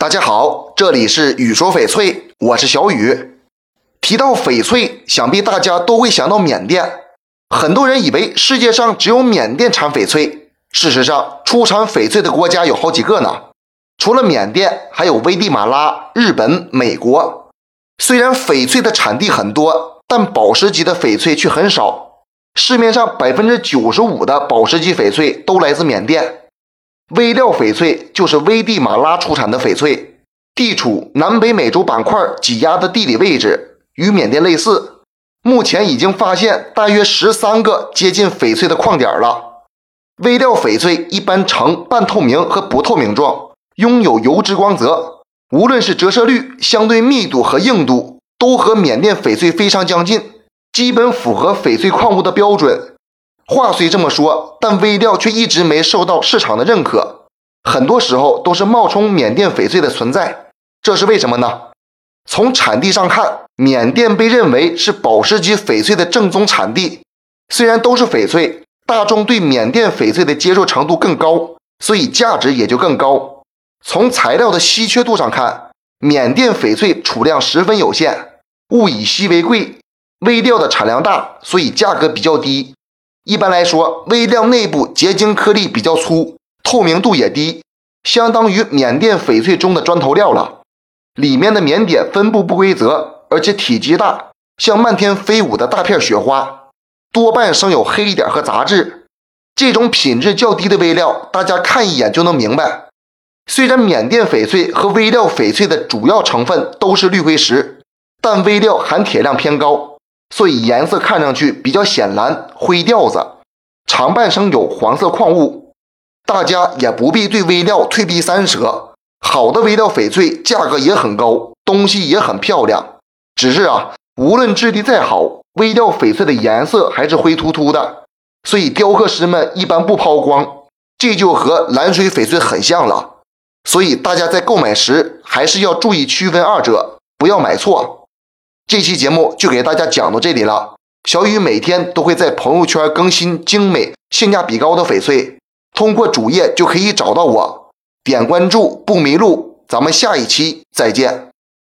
大家好，这里是雨说翡翠，我是小雨。提到翡翠，想必大家都会想到缅甸。很多人以为世界上只有缅甸产翡翠，事实上，出产翡翠的国家有好几个呢。除了缅甸，还有危地马拉、日本、美国。虽然翡翠的产地很多，但宝石级的翡翠却很少。市面上百分之九十五的宝石级翡翠都来自缅甸。微料翡翠就是危地马拉出产的翡翠，地处南北美洲板块挤压的地理位置，与缅甸类似。目前已经发现大约十三个接近翡翠的矿点了。微料翡翠一般呈半透明和不透明状，拥有油脂光泽，无论是折射率、相对密度和硬度，都和缅甸翡翠非常将近，基本符合翡翠矿物的标准。话虽这么说，但微料却一直没受到市场的认可，很多时候都是冒充缅甸翡翠的存在，这是为什么呢？从产地上看，缅甸被认为是宝石级翡翠的正宗产地。虽然都是翡翠，大众对缅甸翡翠的接受程度更高，所以价值也就更高。从材料的稀缺度上看，缅甸翡翠储量十分有限，物以稀为贵，微料的产量大，所以价格比较低。一般来说，微料内部结晶颗粒比较粗，透明度也低，相当于缅甸翡翠中的砖头料了。里面的棉点分布不规则，而且体积大，像漫天飞舞的大片雪花，多半生有黑点和杂质。这种品质较低的微料，大家看一眼就能明白。虽然缅甸翡翠和微料翡翠的主要成分都是绿辉石，但微料含铁量偏高。所以颜色看上去比较显蓝灰调子，长半生有黄色矿物。大家也不必对微料退避三舍，好的微料翡翠价格也很高，东西也很漂亮。只是啊，无论质地再好，微料翡翠的颜色还是灰秃秃的，所以雕刻师们一般不抛光，这就和蓝水翡翠很像了。所以大家在购买时还是要注意区分二者，不要买错。这期节目就给大家讲到这里了。小雨每天都会在朋友圈更新精美、性价比高的翡翠，通过主页就可以找到我，点关注不迷路。咱们下一期再见。